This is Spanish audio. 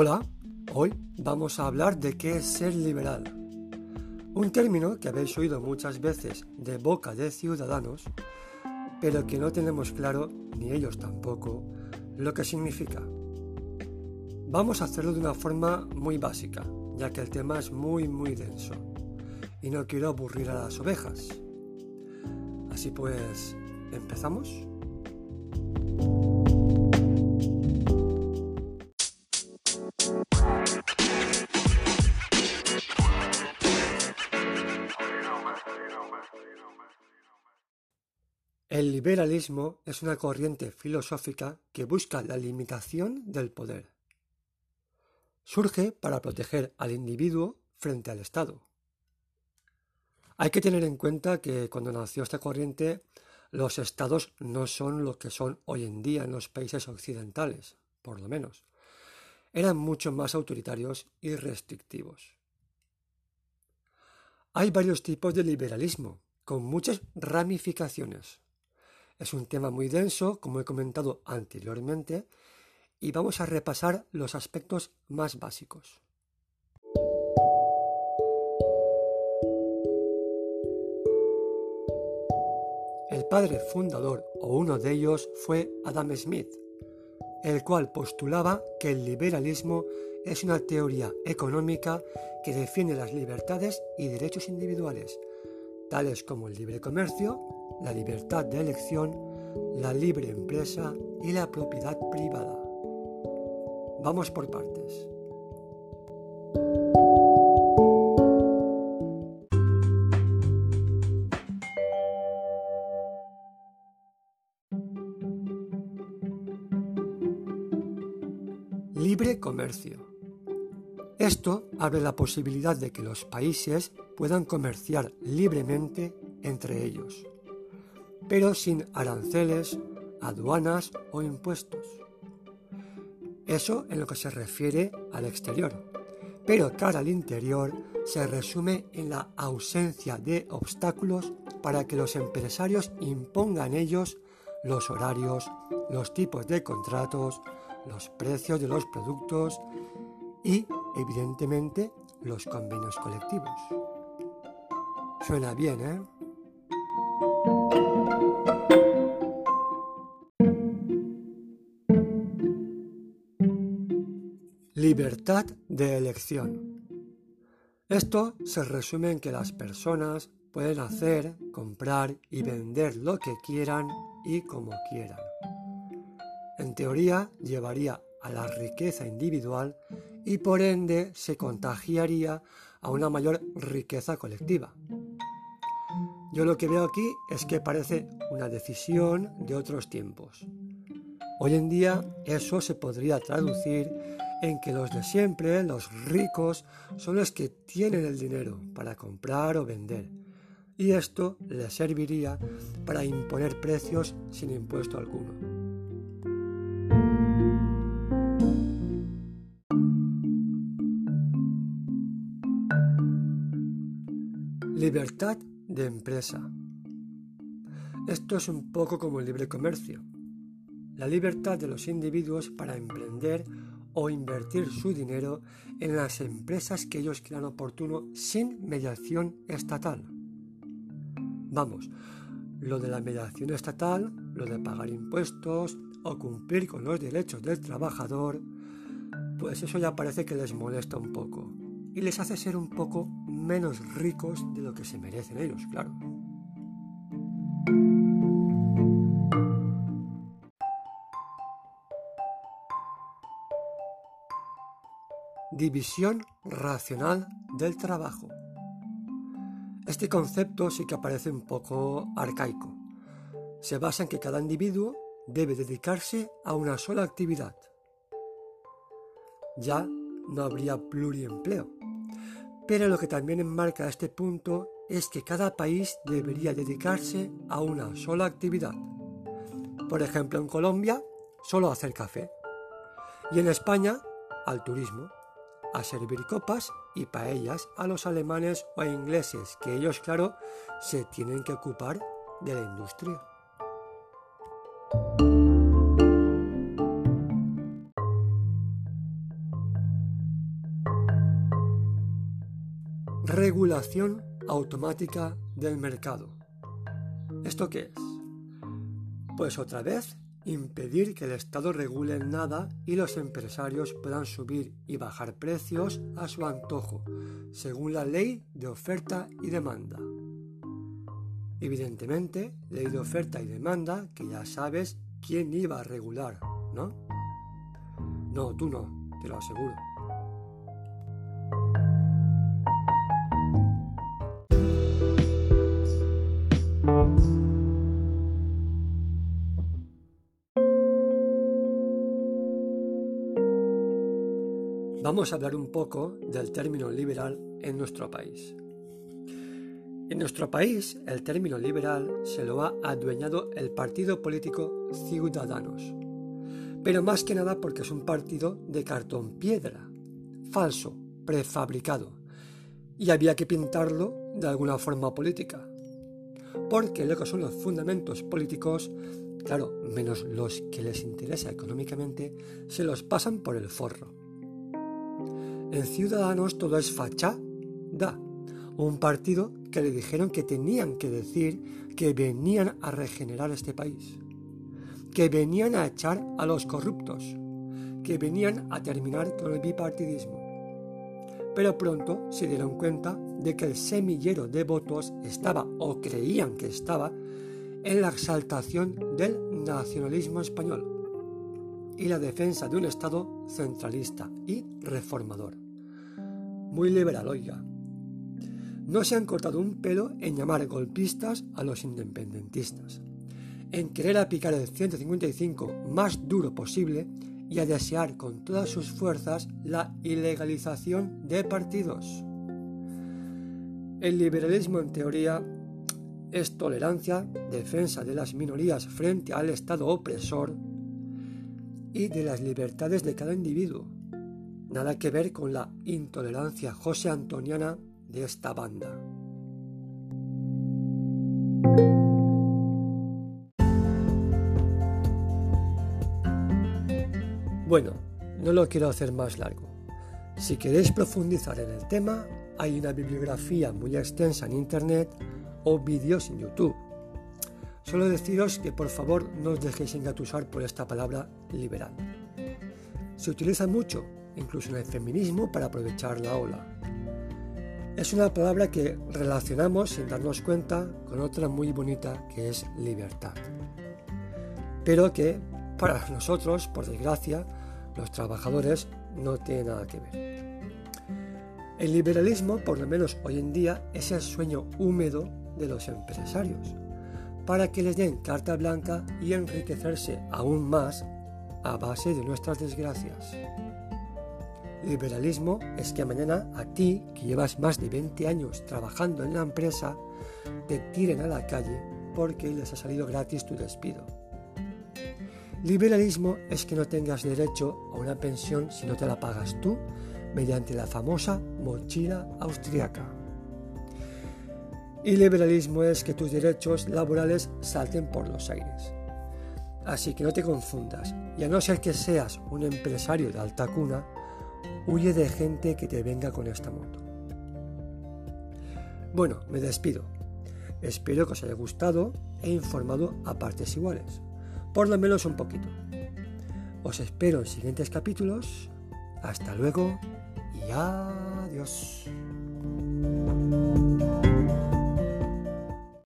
Hola, hoy vamos a hablar de qué es ser liberal. Un término que habéis oído muchas veces de boca de ciudadanos, pero que no tenemos claro, ni ellos tampoco, lo que significa. Vamos a hacerlo de una forma muy básica, ya que el tema es muy muy denso y no quiero aburrir a las ovejas. Así pues, ¿empezamos? El liberalismo es una corriente filosófica que busca la limitación del poder. Surge para proteger al individuo frente al Estado. Hay que tener en cuenta que cuando nació esta corriente los estados no son lo que son hoy en día en los países occidentales, por lo menos. Eran mucho más autoritarios y restrictivos. Hay varios tipos de liberalismo, con muchas ramificaciones. Es un tema muy denso, como he comentado anteriormente, y vamos a repasar los aspectos más básicos. El padre fundador o uno de ellos fue Adam Smith, el cual postulaba que el liberalismo es una teoría económica que defiende las libertades y derechos individuales, tales como el libre comercio, la libertad de elección, la libre empresa y la propiedad privada. Vamos por partes. Libre comercio. Esto abre la posibilidad de que los países puedan comerciar libremente entre ellos, pero sin aranceles, aduanas o impuestos. Eso en lo que se refiere al exterior, pero cara al interior se resume en la ausencia de obstáculos para que los empresarios impongan ellos los horarios, los tipos de contratos, los precios de los productos y, evidentemente, los convenios colectivos. Suena bien, ¿eh? Libertad de elección. Esto se resume en que las personas pueden hacer, comprar y vender lo que quieran y como quieran. En teoría llevaría a la riqueza individual y por ende se contagiaría a una mayor riqueza colectiva. Yo lo que veo aquí es que parece una decisión de otros tiempos. Hoy en día eso se podría traducir en que los de siempre, los ricos, son los que tienen el dinero para comprar o vender. Y esto les serviría para imponer precios sin impuesto alguno. Libertad de empresa. Esto es un poco como el libre comercio. La libertad de los individuos para emprender o invertir su dinero en las empresas que ellos crean oportuno sin mediación estatal. Vamos, lo de la mediación estatal, lo de pagar impuestos o cumplir con los derechos del trabajador, pues eso ya parece que les molesta un poco y les hace ser un poco menos ricos de lo que se merecen ellos, claro. División racional del trabajo. Este concepto sí que aparece un poco arcaico. Se basa en que cada individuo debe dedicarse a una sola actividad. Ya no habría pluriempleo. Pero lo que también enmarca este punto es que cada país debería dedicarse a una sola actividad. Por ejemplo, en Colombia, solo hacer café. Y en España, al turismo a servir copas y paellas a los alemanes o a ingleses, que ellos, claro, se tienen que ocupar de la industria. Regulación automática del mercado. ¿Esto qué es? Pues otra vez impedir que el Estado regule nada y los empresarios puedan subir y bajar precios a su antojo, según la ley de oferta y demanda. Evidentemente, ley de oferta y demanda que ya sabes quién iba a regular, ¿no? No, tú no, te lo aseguro. Vamos a hablar un poco del término liberal en nuestro país. En nuestro país, el término liberal se lo ha adueñado el partido político Ciudadanos, pero más que nada porque es un partido de cartón piedra, falso, prefabricado, y había que pintarlo de alguna forma política. Porque lo que son los fundamentos políticos, claro, menos los que les interesa económicamente, se los pasan por el forro. En Ciudadanos todo es fachada. Un partido que le dijeron que tenían que decir que venían a regenerar este país, que venían a echar a los corruptos, que venían a terminar con el bipartidismo. Pero pronto se dieron cuenta de que el semillero de votos estaba, o creían que estaba, en la exaltación del nacionalismo español y la defensa de un Estado centralista y reformador. Muy liberal, oiga. No se han cortado un pelo en llamar golpistas a los independentistas, en querer aplicar el 155 más duro posible y a desear con todas sus fuerzas la ilegalización de partidos. El liberalismo en teoría es tolerancia, defensa de las minorías frente al Estado opresor y de las libertades de cada individuo. Nada que ver con la intolerancia josé antoniana de esta banda. Bueno, no lo quiero hacer más largo. Si queréis profundizar en el tema, hay una bibliografía muy extensa en Internet o vídeos en YouTube Solo deciros que por favor no os dejéis engatusar por esta palabra liberal. Se utiliza mucho, incluso en el feminismo, para aprovechar la ola. Es una palabra que relacionamos sin darnos cuenta con otra muy bonita que es libertad. Pero que para nosotros, por desgracia, los trabajadores no tiene nada que ver. El liberalismo, por lo menos hoy en día, es el sueño húmedo de los empresarios para que les den carta blanca y enriquecerse aún más a base de nuestras desgracias. Liberalismo es que mañana a ti, que llevas más de 20 años trabajando en la empresa, te tiren a la calle porque les ha salido gratis tu despido. Liberalismo es que no tengas derecho a una pensión si no te la pagas tú mediante la famosa mochila austriaca. Y liberalismo es que tus derechos laborales salten por los aires. Así que no te confundas, y a no ser que seas un empresario de alta cuna, huye de gente que te venga con esta moto. Bueno, me despido. Espero que os haya gustado e informado a partes iguales, por lo menos un poquito. Os espero en siguientes capítulos. Hasta luego y adiós.